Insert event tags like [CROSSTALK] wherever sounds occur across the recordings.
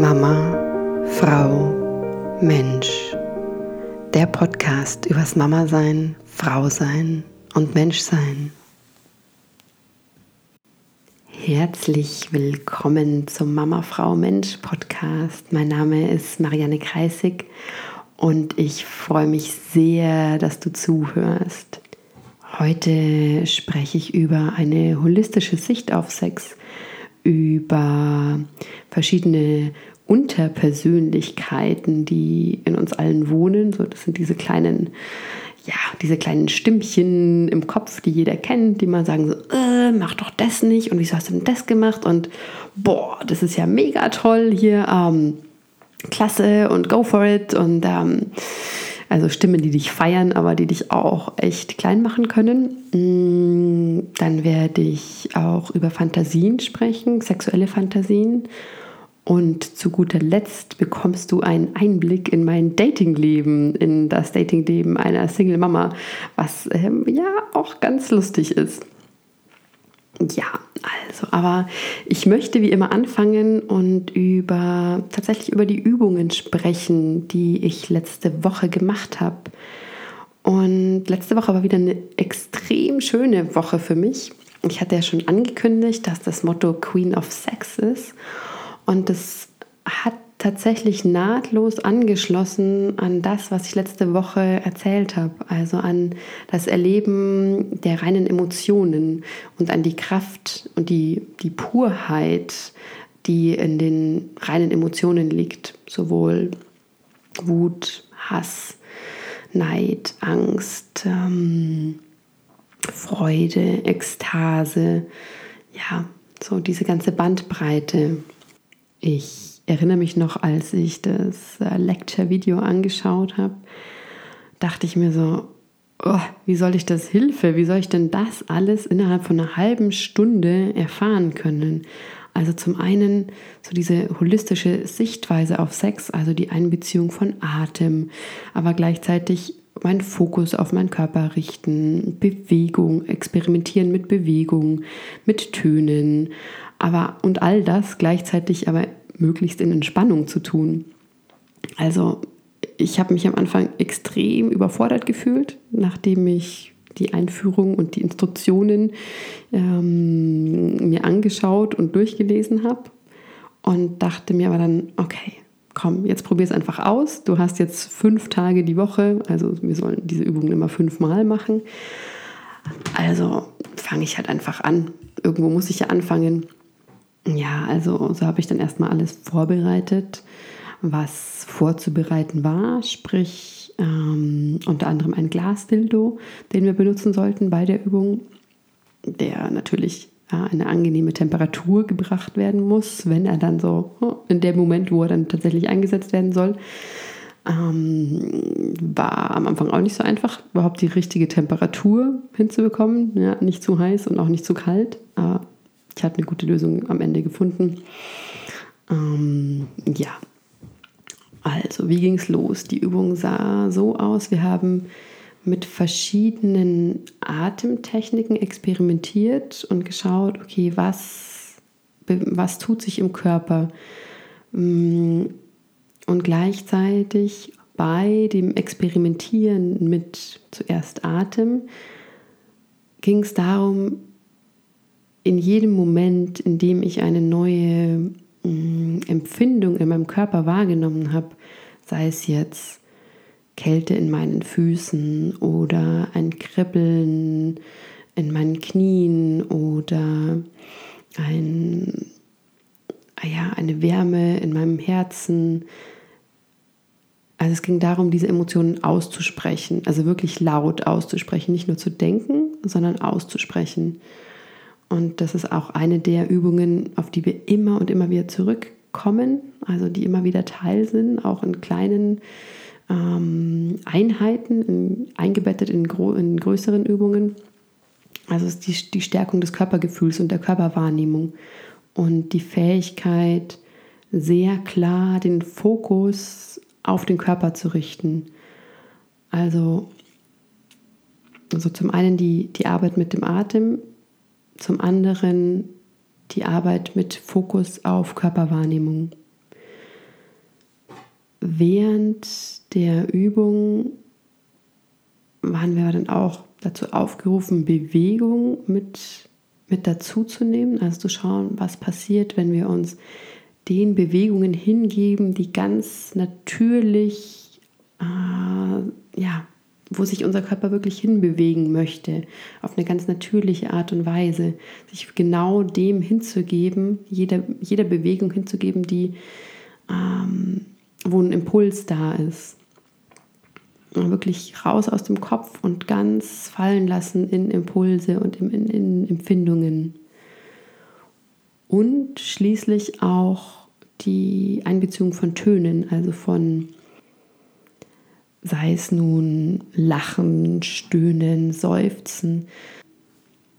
Mama, Frau, Mensch. Der Podcast übers Mama sein, Frau sein und Mensch sein. Herzlich willkommen zum Mama, Frau, Mensch Podcast. Mein Name ist Marianne Kreisig und ich freue mich sehr, dass du zuhörst. Heute spreche ich über eine holistische Sicht auf Sex über verschiedene Unterpersönlichkeiten, die in uns allen wohnen. So, das sind diese kleinen, ja, diese kleinen Stimmchen im Kopf, die jeder kennt, die mal sagen so, äh, mach doch das nicht und wieso hast du denn das gemacht und boah, das ist ja mega toll hier, ähm, klasse und go for it und ähm, also Stimmen, die dich feiern, aber die dich auch echt klein machen können. Mm, dann werde ich auch über Fantasien sprechen, sexuelle Fantasien. Und zu guter Letzt bekommst du einen Einblick in mein Datingleben, in das Datingleben einer Single Mama, was ähm, ja auch ganz lustig ist. Ja, also, aber ich möchte wie immer anfangen und über tatsächlich über die Übungen sprechen, die ich letzte Woche gemacht habe. Und letzte Woche war wieder eine extrem schöne Woche für mich. Ich hatte ja schon angekündigt, dass das Motto Queen of Sex ist. Und das hat tatsächlich nahtlos angeschlossen an das, was ich letzte Woche erzählt habe, also an das Erleben der reinen Emotionen und an die Kraft und die, die Purheit, die in den reinen Emotionen liegt, sowohl Wut, Hass, Neid, Angst, ähm, Freude, Ekstase, ja, so diese ganze Bandbreite. Ich erinnere mich noch, als ich das äh, Lecture-Video angeschaut habe, dachte ich mir so, oh, wie soll ich das Hilfe? Wie soll ich denn das alles innerhalb von einer halben Stunde erfahren können? Also zum einen so diese holistische Sichtweise auf Sex, also die Einbeziehung von Atem, aber gleichzeitig meinen Fokus auf meinen Körper richten, Bewegung, experimentieren mit Bewegung, mit Tönen, aber und all das gleichzeitig aber möglichst in Entspannung zu tun. Also ich habe mich am Anfang extrem überfordert gefühlt, nachdem ich die Einführung und die Instruktionen ähm, mir angeschaut und durchgelesen habe und dachte mir aber dann, okay, komm, jetzt probier es einfach aus. Du hast jetzt fünf Tage die Woche, also wir sollen diese Übungen immer fünfmal machen. Also fange ich halt einfach an. Irgendwo muss ich ja anfangen. Ja, also so habe ich dann erstmal alles vorbereitet, was vorzubereiten war, sprich ähm, unter anderem ein Glasdildo, den wir benutzen sollten bei der Übung, der natürlich ja, eine angenehme Temperatur gebracht werden muss, wenn er dann so oh, in dem Moment, wo er dann tatsächlich eingesetzt werden soll. Ähm, war am Anfang auch nicht so einfach, überhaupt die richtige Temperatur hinzubekommen. Ja, nicht zu heiß und auch nicht zu kalt. Aber ich habe eine gute Lösung am Ende gefunden. Ähm, ja, also wie ging es los? Die Übung sah so aus, wir haben mit verschiedenen Atemtechniken experimentiert und geschaut, okay, was, was tut sich im Körper? Mm, und gleichzeitig bei dem Experimentieren mit zuerst Atem ging es darum, in jedem Moment, in dem ich eine neue mh, mm, Empfindung in meinem Körper wahrgenommen habe, sei es jetzt Kälte in meinen Füßen oder ein Kribbeln in meinen Knien oder ein, ah ja, eine Wärme in meinem Herzen. Also es ging darum, diese Emotionen auszusprechen, also wirklich laut auszusprechen, nicht nur zu denken, sondern auszusprechen. Und das ist auch eine der Übungen, auf die wir immer und immer wieder zurückkommen, also die immer wieder Teil sind, auch in kleinen ähm, Einheiten, in, eingebettet in, in, größeren Übungen. Also ist die, die Stärkung des Körpergefühls und der Körperwahrnehmung und die Fähigkeit, sehr klar den Fokus auf den Körper zu richten. Also, also zum einen die, die Arbeit mit dem Atem, zum anderen die Arbeit mit Fokus auf Körperwahrnehmung. während der Übung waren wir dann auch dazu aufgerufen, Bewegung mit, mit dazu zu nehmen, also zu schauen, was passiert, wenn wir uns den Bewegungen hingeben, die ganz natürlich, äh, ja, wo sich unser Körper wirklich hinbewegen möchte, auf eine ganz natürliche Art und Weise, sich genau dem hinzugeben, jeder, jeder Bewegung hinzugeben, die, ähm, wo ein Impuls da ist. Und wirklich raus aus dem Kopf und ganz fallen lassen in Impulse und in, in, in Empfindungen. Und schließlich auch die Einbeziehung von Tönen, also von sei es nun Lachen, Stöhnen, Seufzen,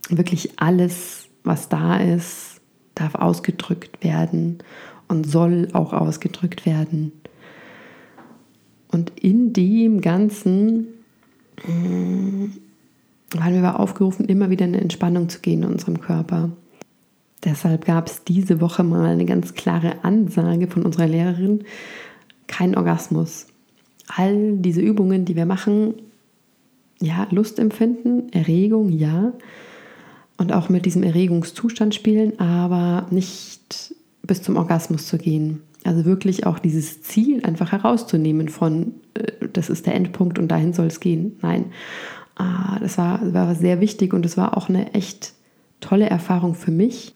wirklich alles, was da ist, darf ausgedrückt werden und soll auch ausgedrückt werden. Und in dem Ganzen äh, waren wir aber aufgerufen, immer wieder in eine Entspannung zu gehen in unserem Körper. Deshalb gab es diese Woche mal eine ganz klare Ansage von unserer Lehrerin, kein Orgasmus all diese Übungen, die wir machen, ja, Lust empfinden, Erregung, ja. Und auch mit diesem Erregungszustand spielen, aber nicht bis zum Orgasmus zu gehen. Also wirklich auch dieses Ziel einfach herauszunehmen von, äh, das ist der Endpunkt und dahin soll es gehen. Nein, ah, das war, war sehr wichtig und es war auch eine echt tolle Erfahrung für mich,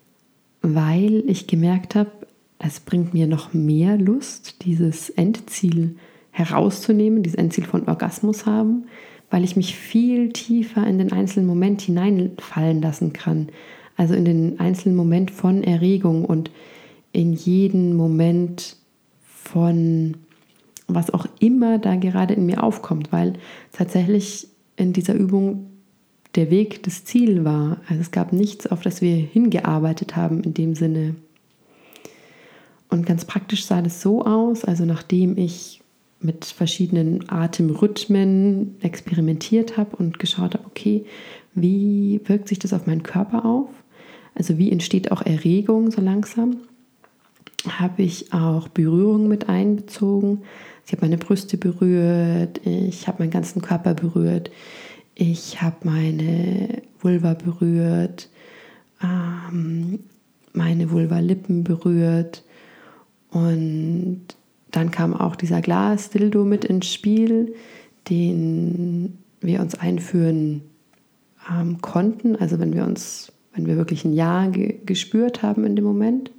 weil ich gemerkt habe, es bringt mir noch mehr Lust, dieses Endziel zu herauszunehmen, dieses Endziel von Orgasmus haben, weil ich mich viel tiefer in den einzelnen Moment hineinfallen lassen kann. Also in den einzelnen Moment von Erregung und in jeden Moment von was auch immer da gerade in mir aufkommt, weil tatsächlich in dieser Übung der Weg das Ziel war. Also es gab nichts, auf das wir hingearbeitet haben in dem Sinne. Und ganz praktisch sah das so aus, also nachdem ich mit verschiedenen Atemrhythmen experimentiert habe und geschaut habe, okay, wie wirkt sich das auf meinen Körper auf? Also wie entsteht auch Erregung so langsam? Habe ich auch Berührung mit einbezogen. Ich habe meine Brüste berührt, ich habe meinen ganzen Körper berührt, ich habe meine Vulva berührt, ähm, meine Vulva-Lippen berührt und dann kam auch dieser Glas-Dildo mit ins Spiel, den wir uns einführen ähm, konnten. Also wenn wir uns, wenn wir wirklich ein Ja ge gespürt haben in dem Moment.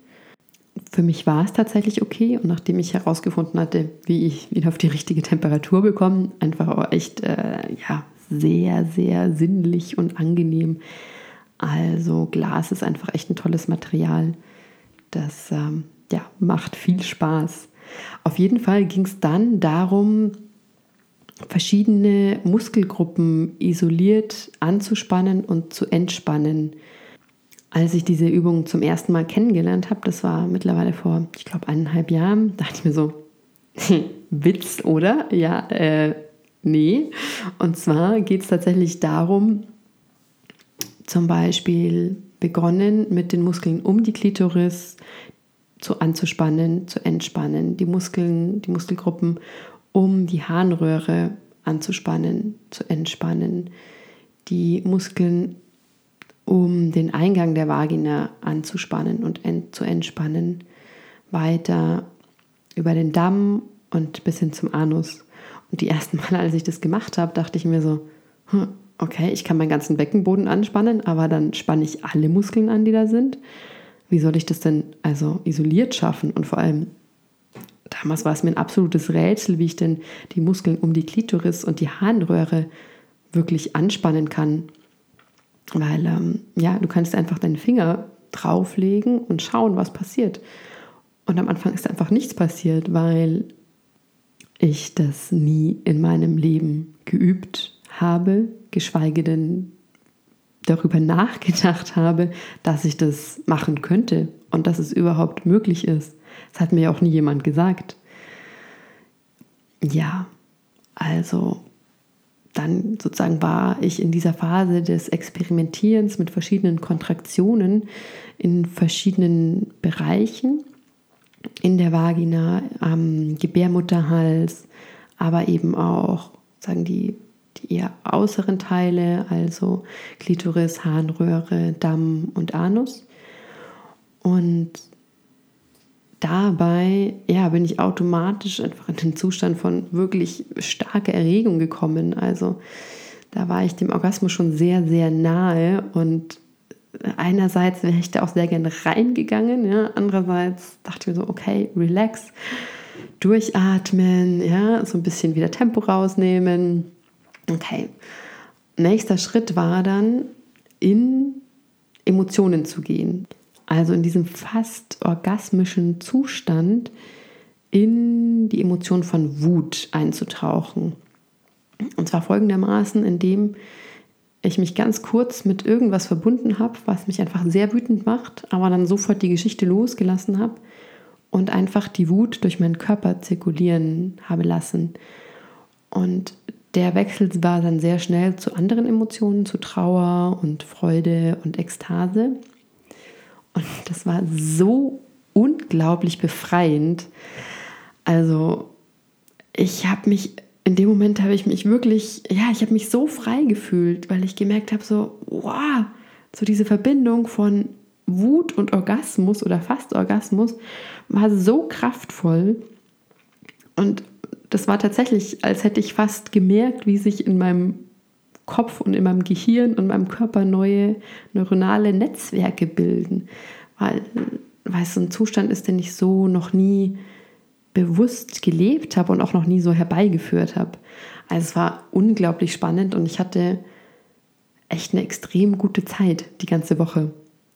Für mich war es tatsächlich okay und nachdem ich herausgefunden hatte, wie ich wieder auf die richtige Temperatur bekomme, einfach auch echt äh, ja, sehr, sehr sinnlich und angenehm. Also Glas ist einfach echt ein tolles Material. Das ähm, ja, macht viel Spaß. Auf jeden Fall ging es dann darum, verschiedene Muskelgruppen isoliert anzuspannen und zu entspannen. Als ich diese Übung zum ersten Mal kennengelernt habe, das war mittlerweile vor, ich glaube, eineinhalb Jahren, [LAUGHS] dachte ich mir so, [LAUGHS] Witz, oder? Ja, äh, nee. Und zwar geht es tatsächlich darum, zum Beispiel begonnen mit den Muskeln um die Klitoris, zu anzuspannen, zu entspannen, die Muskeln, die Muskelgruppen um die Harnröhre anzuspannen, zu entspannen, die Muskeln um den Eingang der Vagina anzuspannen und ent zu entspannen, weiter über den Damm und bis hin zum Anus. Und die ersten Mal, als ich das gemacht habe, dachte ich mir so, hm, okay, ich kann meinen ganzen Beckenboden anspannen, aber dann spanne ich alle Muskeln an, die da sind wie soll ich das denn also isoliert schaffen? Und vor allem, damals war es mir ein absolutes Rätsel, wie ich denn die Muskeln um die Klitoris und die Harnröhre wirklich anspannen kann. Weil, ähm, ja, du kannst einfach deinen Finger drauflegen und schauen, was passiert. Und am Anfang ist einfach nichts passiert, weil ich das nie in meinem Leben geübt habe, geschweige denn darüber nachgedacht habe, dass ich das machen könnte und dass es überhaupt möglich ist. Das hat mir auch nie jemand gesagt. Ja, also dann sozusagen war ich in dieser Phase des Experimentierens mit verschiedenen Kontraktionen in verschiedenen Bereichen in der Vagina, am Gebärmutterhals, aber eben auch, sagen die, die eher äußeren Teile, also Klitoris, Harnröhre, Damm und Anus. Und dabei ja, bin ich automatisch einfach in den Zustand von wirklich starker Erregung gekommen. Also da war ich dem Orgasmus schon sehr, sehr nahe und einerseits wäre ich da auch sehr gerne reingegangen, ja, andererseits dachte ich mir so, okay, relax, durchatmen, ja, so ein bisschen wieder Tempo rausnehmen. Okay. Nächster Schritt war dann in Emotionen zu gehen. Also in diesem fast orgasmischen Zustand in die Emotion von Wut einzutauchen. Und zwar folgendermaßen, indem ich mich ganz kurz mit irgendwas verbunden habe, was mich einfach sehr wütend macht, aber dann sofort die Geschichte losgelassen habe und einfach die Wut durch meinen Körper zirkulieren habe lassen. Und der Wechsel war dann sehr schnell zu anderen Emotionen, zu Trauer und Freude und Ekstase. Und das war so unglaublich befreiend. Also ich habe mich in dem Moment habe ich mich wirklich, ja, ich habe mich so frei gefühlt, weil ich gemerkt habe, so, wow, so diese Verbindung von Wut und Orgasmus oder fast Orgasmus war so kraftvoll. Und das war tatsächlich, als hätte ich fast gemerkt, wie sich in meinem Kopf und in meinem Gehirn und meinem Körper neue neuronale Netzwerke bilden. Weil, weil es so ein Zustand ist, den ich so noch nie bewusst gelebt habe und auch noch nie so herbeigeführt habe. Also es war unglaublich spannend und ich hatte echt eine extrem gute Zeit die ganze Woche.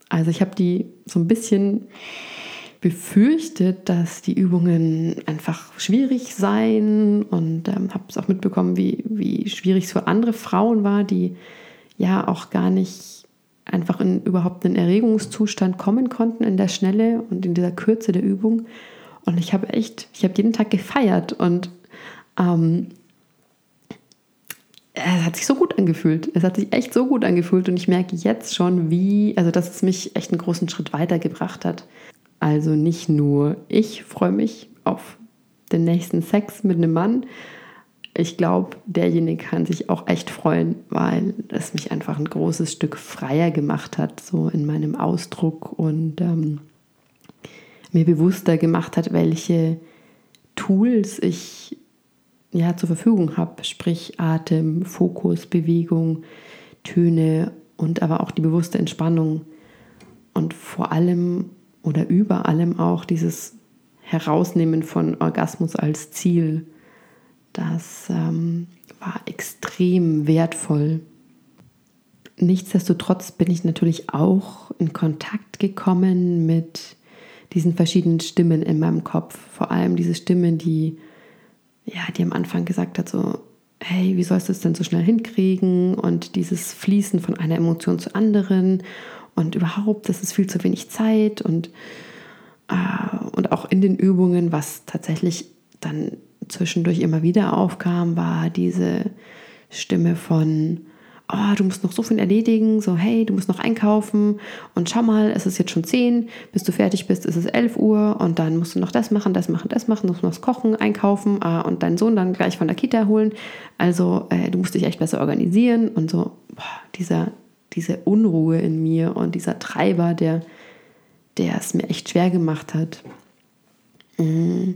Also ich habe die so ein bisschen befürchtet, dass die Übungen einfach schwierig seien und ähm, habe es auch mitbekommen, wie, wie schwierig es für andere Frauen war, die ja auch gar nicht einfach in überhaupt einen Erregungszustand kommen konnten in der Schnelle und in dieser Kürze der Übung. Und ich habe echt, ich habe jeden Tag gefeiert und ähm, es hat sich so gut angefühlt. Es hat sich echt so gut angefühlt und ich merke jetzt schon, wie, also dass es mich echt einen großen Schritt weitergebracht hat. Also nicht nur ich freue mich auf den nächsten Sex mit einem Mann. Ich glaube, derjenige kann sich auch echt freuen, weil es mich einfach ein großes Stück freier gemacht hat, so in meinem Ausdruck und ähm, mir bewusster gemacht hat, welche Tools ich ja zur Verfügung habe, sprich Atem, Fokus, Bewegung, Töne und aber auch die bewusste Entspannung und vor allem oder über allem auch dieses Herausnehmen von Orgasmus als Ziel. Das ähm, war extrem wertvoll. Nichtsdestotrotz bin ich natürlich auch in Kontakt gekommen mit diesen verschiedenen Stimmen in meinem Kopf. Vor allem diese Stimme, die, ja, die am Anfang gesagt hat, so, hey, wie sollst du es denn so schnell hinkriegen? Und dieses Fließen von einer Emotion zur anderen und überhaupt, das ist viel zu wenig Zeit und, äh, und auch in den Übungen, was tatsächlich dann zwischendurch immer wieder aufkam, war diese Stimme von, oh, du musst noch so viel erledigen, so hey, du musst noch einkaufen und schau mal, es ist jetzt schon 10, bis du fertig bist, ist es 11 Uhr und dann musst du noch das machen, das machen, das machen, musst noch kochen, einkaufen äh, und deinen Sohn dann gleich von der Kita holen. Also äh, du musst dich echt besser organisieren und so boah, dieser, diese Unruhe in mir und dieser Treiber, der, der es mir echt schwer gemacht hat. Mhm.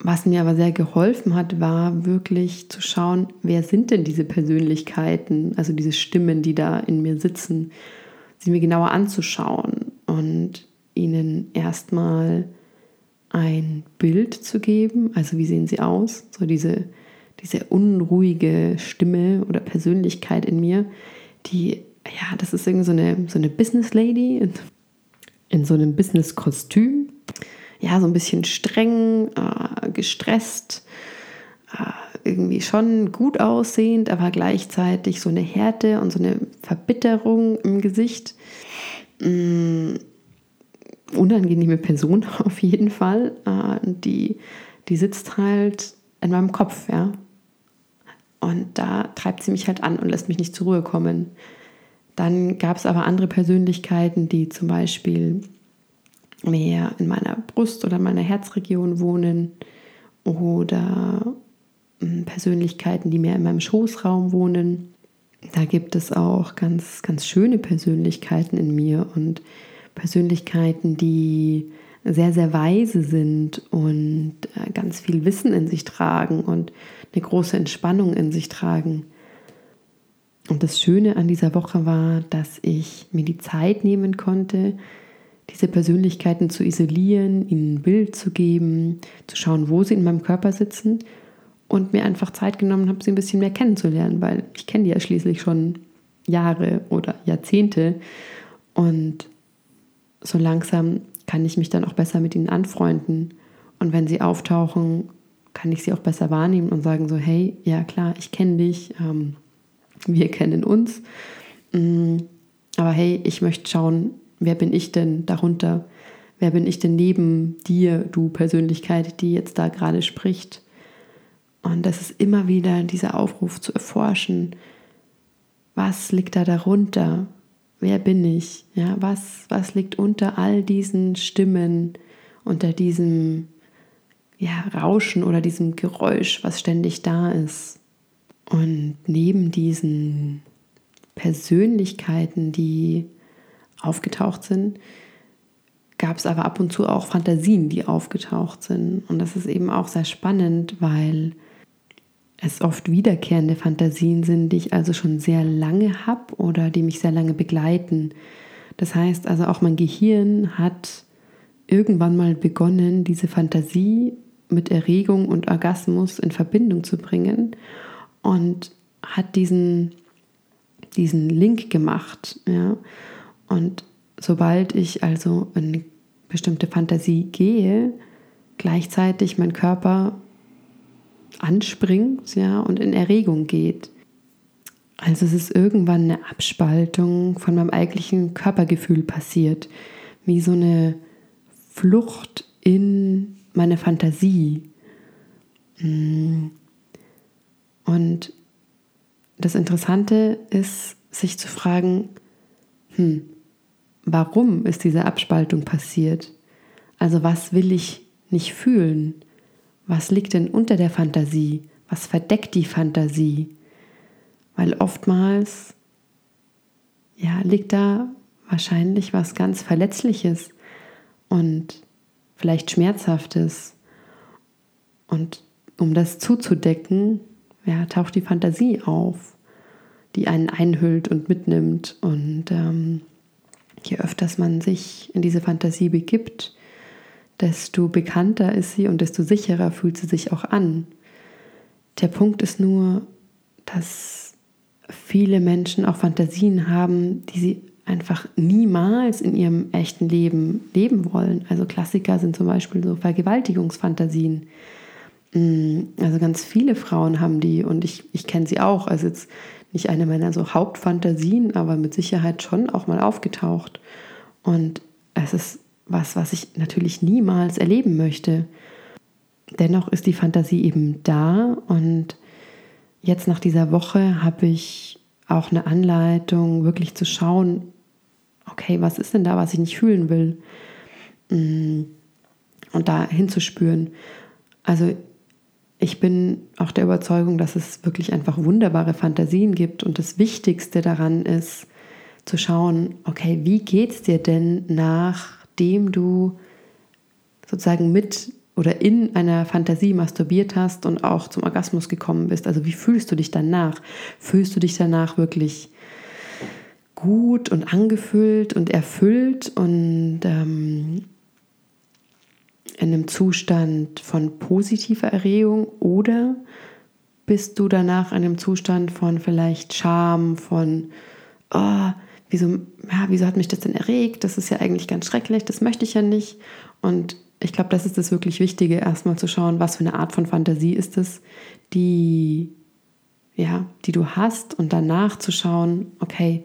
Was mir aber sehr geholfen hat, war wirklich zu schauen, wer sind denn diese Persönlichkeiten, also diese Stimmen, die da in mir sitzen, sie mir genauer anzuschauen und ihnen erstmal ein Bild zu geben, also wie sehen sie aus, so diese, diese unruhige Stimme oder Persönlichkeit in mir, die, ja, das ist irgendwie so eine, so eine Business Lady in, in so einem Business-Kostüm ja, so ein bisschen streng, äh, gestresst, äh, irgendwie schon gut aussehend, aber gleichzeitig so eine Härte und so eine Verbitterung im Gesicht. Mm, unangenehme Person [LAUGHS] auf jeden Fall. Äh, die, die sitzt halt in meinem Kopf, ja. Und da treibt sie mich halt an und lässt mich nicht zur Ruhe kommen. Dann gab es aber andere Persönlichkeiten, die zum Beispiel mehr in meiner Brust oder meiner Herzregion wohnen oder hm, Persönlichkeiten, die mehr in meinem Schoßraum wohnen. Da gibt es auch ganz, ganz schöne Persönlichkeiten in mir und Persönlichkeiten, die sehr, sehr weise sind und äh, ganz viel Wissen in sich tragen und eine große Entspannung in sich tragen. Und das Schöne an dieser Woche war, dass ich mir die Zeit nehmen konnte, diese Persönlichkeiten zu isolieren, ihnen ein Bild zu geben, zu schauen, wo sie in meinem Körper sitzen und mir einfach Zeit genommen habe, sie ein bisschen mehr kennenzulernen, weil ich kenne die ja schließlich schon Jahre oder Jahrzehnte und so langsam kann ich mich dann auch besser mit ihnen anfreunden und wenn sie auftauchen, kann ich sie auch besser wahrnehmen und sagen so, hey, ja klar, ich kenne dich, ähm, wir [LAUGHS] kennen uns, mm, aber hey, ich möchte schauen, wer bin ich denn darunter? Wer bin ich denn neben dir, du Persönlichkeit, die jetzt da gerade spricht? Und das ist immer wieder dieser Aufruf zu erforschen, was liegt da darunter? Wer bin ich? Ja, was, was liegt unter all diesen Stimmen, unter diesem ja, Rauschen oder diesem Geräusch, was ständig da ist? Und neben diesen Persönlichkeiten, die aufgetaucht sind, gab es aber ab und zu auch Fantasien, die aufgetaucht sind. Und das ist eben auch sehr spannend, weil es oft wiederkehrende Fantasien sind, die ich also schon sehr lange habe oder die mich sehr lange begleiten. Das heißt also auch mein Gehirn hat irgendwann mal begonnen, diese Fantasie mit Erregung und Orgasmus in Verbindung zu bringen und hat diesen, diesen Link gemacht. Ja? Und sobald ich also in eine bestimmte Fantasie gehe, gleichzeitig mein Körper anspringt ja, und in Erregung geht. Also es ist irgendwann eine Abspaltung von meinem eigentlichen Körpergefühl passiert, wie so eine Flucht in meine Fantasie. Mm. Und das Interessante ist, sich zu fragen, hm, warum ist diese Abspaltung passiert? Also was will ich nicht fühlen? Was liegt denn unter der Fantasie? Was verdeckt die Fantasie? Weil oftmals ja, liegt da wahrscheinlich was ganz Verletzliches und vielleicht Schmerzhaftes. Und um das zuzudecken, ja, taucht die Fantasie auf, die einen einhüllt und mitnimmt. Und ähm, je öfters man sich in diese Fantasie begibt, desto bekannter ist sie und desto sicherer fühlt sie sich auch an. Der Punkt ist nur, dass viele Menschen auch Fantasien haben, die sie einfach niemals in ihrem echten Leben leben wollen. Also Klassiker sind zum Beispiel so Vergewaltigungsfantasien. Mm, also ganz viele Frauen haben die und ich, ich kenne sie auch. Also jetzt nicht eine meiner so Hauptfantasien, aber mit Sicherheit schon auch mal aufgetaucht. Und es ist was, was ich natürlich niemals erleben möchte. Dennoch ist die Fantasie eben da und jetzt nach dieser Woche habe ich auch eine Anleitung, wirklich zu schauen, okay, was ist denn da, was ich nicht fühlen will? Mm, und da hinzuspüren. Also ich bin auch der Überzeugung, dass es wirklich einfach wunderbare Fantasien gibt und das Wichtigste daran ist, zu schauen, okay, wie geht es dir denn, nachdem du sozusagen mit oder in einer Fantasie masturbiert hast und auch zum Orgasmus gekommen bist? Also wie fühlst du dich danach? Fühlst du dich danach wirklich gut und angefüllt und erfüllt und ähm, in einem Zustand von positiver Erregung oder bist du danach in einem Zustand von vielleicht Scham, von, oh, wieso, ja, wieso hat mich das denn erregt? Das ist ja eigentlich ganz schrecklich, das möchte ich ja nicht. Und ich glaube, das ist das wirklich Wichtige, erstmal zu schauen, was für eine Art von Fantasie ist es, die, ja, die du hast und danach zu schauen, okay,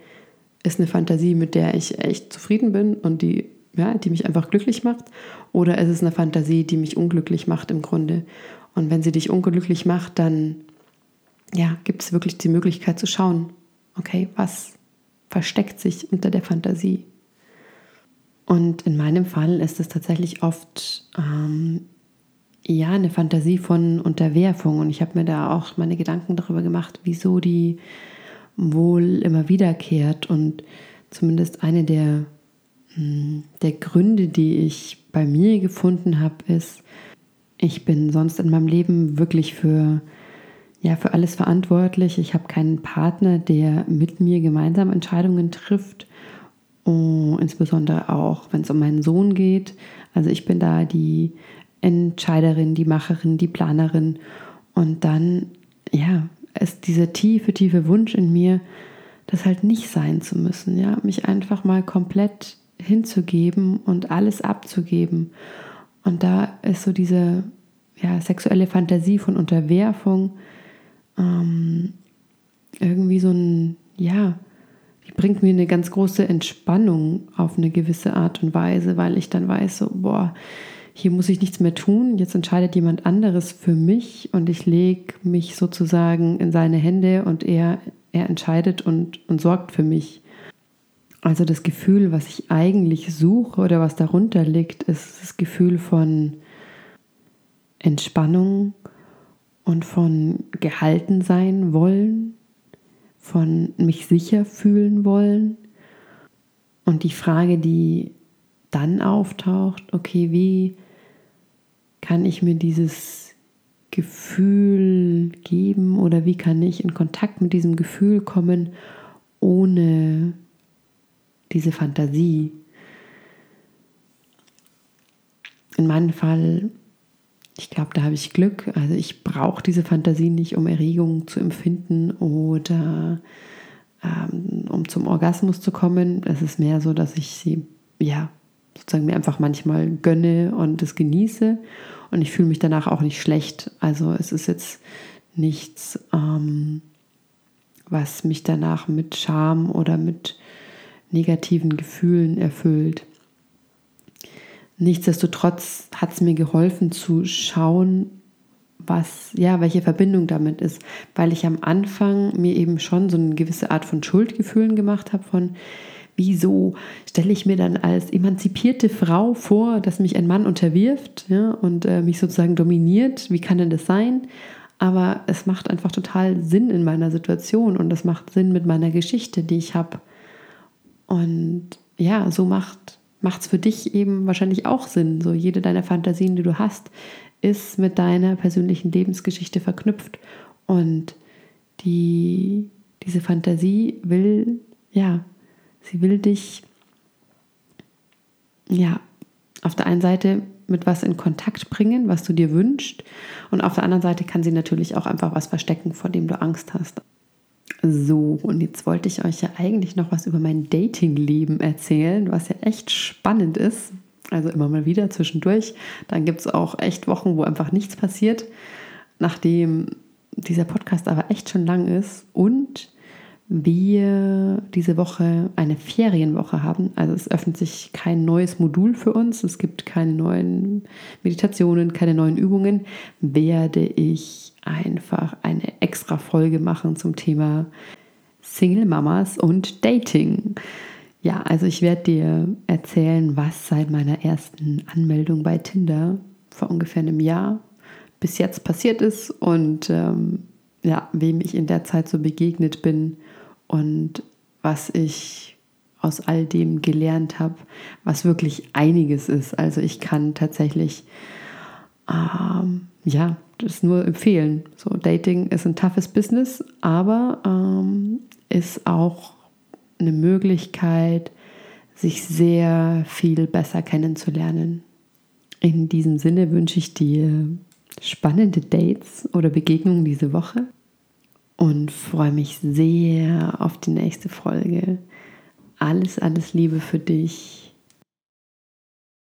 ist eine Fantasie, mit der ich echt zufrieden bin und die ja, die mich einfach glücklich macht, oder ist es eine Fantasie, die mich unglücklich macht im Grunde. Und wenn sie dich unglücklich macht, dann ja, gibt es wirklich die Möglichkeit zu schauen, okay, was versteckt sich unter der Fantasie. Und in meinem Fall ist es tatsächlich oft ähm, ja eine Fantasie von Unterwerfung. Und ich habe mir da auch meine Gedanken darüber gemacht, wieso die wohl immer wiederkehrt. Und zumindest eine der, hm, der Gründe, die ich bei mir gefunden habe, ist, ich bin sonst in meinem Leben wirklich für, ja, für alles verantwortlich. Ich habe keinen Partner, der mit mir gemeinsam Entscheidungen trifft. Und insbesondere auch, wenn es um meinen Sohn geht. Also ich bin da die Entscheiderin, die Macherin, die Planerin. Und dann, ja, ist dieser tiefe, tiefe Wunsch in mir, das halt nicht sein zu müssen, ja, mich einfach mal komplett hinzugeben und alles abzugeben. Und da ist so diese ja, sexuelle Fantasie von Unterwerfung ähm, irgendwie so ein, ja, die bringt mir eine ganz große Entspannung auf eine gewisse Art und Weise, weil ich dann weiß, so, boah, hier muss ich nichts mehr tun, jetzt entscheidet jemand anderes für mich und ich lege mich sozusagen in seine Hände und er, er entscheidet und, und sorgt für mich. Also das Gefühl, was ich eigentlich suche oder was darunter liegt, ist das Gefühl von Entspannung und von gehalten sein wollen, von mich sicher fühlen wollen. Und die Frage, die dann auftaucht, okay, wie kann ich mir dieses Gefühl geben oder wie kann ich in Kontakt mit diesem Gefühl kommen, ohne diese Fantasie. In meinem Fall, ich glaube, da habe ich Glück. Also ich brauche diese Fantasie nicht, um Erregung zu empfinden oder ähm, um zum Orgasmus zu kommen. Es ist mehr so, dass ich sie, ja, sozusagen mir einfach manchmal gönne und es genieße. Und ich fühle mich danach auch nicht schlecht. Also es ist jetzt nichts, ähm, was mich danach mit Scham oder mit negativen Gefühlen erfüllt. Nichtsdestotrotz hat es mir geholfen zu schauen, was, ja, welche Verbindung damit ist, weil ich am Anfang mir eben schon so eine gewisse Art von Schuldgefühlen gemacht habe von, wieso stelle ich mir dann als emanzipierte Frau vor, dass mich ein Mann unterwirft ja, und äh, mich sozusagen dominiert, wie kann denn das sein? Aber es macht einfach total Sinn in meiner Situation und es macht Sinn mit meiner Geschichte, die ich habe. Und ja, so macht es für dich eben wahrscheinlich auch Sinn. So jede deiner Fantasien, die du hast, ist mit deiner persönlichen Lebensgeschichte verknüpft. Und die, diese Fantasie will, ja, sie will dich, ja, auf der einen Seite mit was in Kontakt bringen, was du dir wünschst. Und auf der anderen Seite kann sie natürlich auch einfach was verstecken, vor dem du Angst hast. So, und jetzt wollte ich euch ja eigentlich noch was über mein Datingleben erzählen, was ja echt spannend ist. Also immer mal wieder zwischendurch. Dann gibt es auch echt Wochen, wo einfach nichts passiert. Nachdem dieser Podcast aber echt schon lang ist und wir diese Woche eine Ferienwoche haben. Also es öffnet sich kein neues Modul für uns. Es gibt keine neuen Meditationen, keine neuen Übungen. Werde ich einfach eine extra Folge machen zum Thema Single Mamas und Dating. Ja, also ich werde dir erzählen, was seit meiner ersten Anmeldung bei Tinder vor ungefähr einem Jahr bis jetzt passiert ist und ähm, ja, wem ich in der Zeit so begegnet bin und was ich aus all dem gelernt habe, was wirklich einiges ist. Also ich kann tatsächlich ähm, ja das nur empfehlen. So, Dating ist ein toughes Business, aber ähm, ist auch eine Möglichkeit, sich sehr viel besser kennenzulernen. In diesem Sinne wünsche ich dir spannende Dates oder Begegnungen diese Woche und freue mich sehr auf die nächste Folge. Alles, alles Liebe für dich.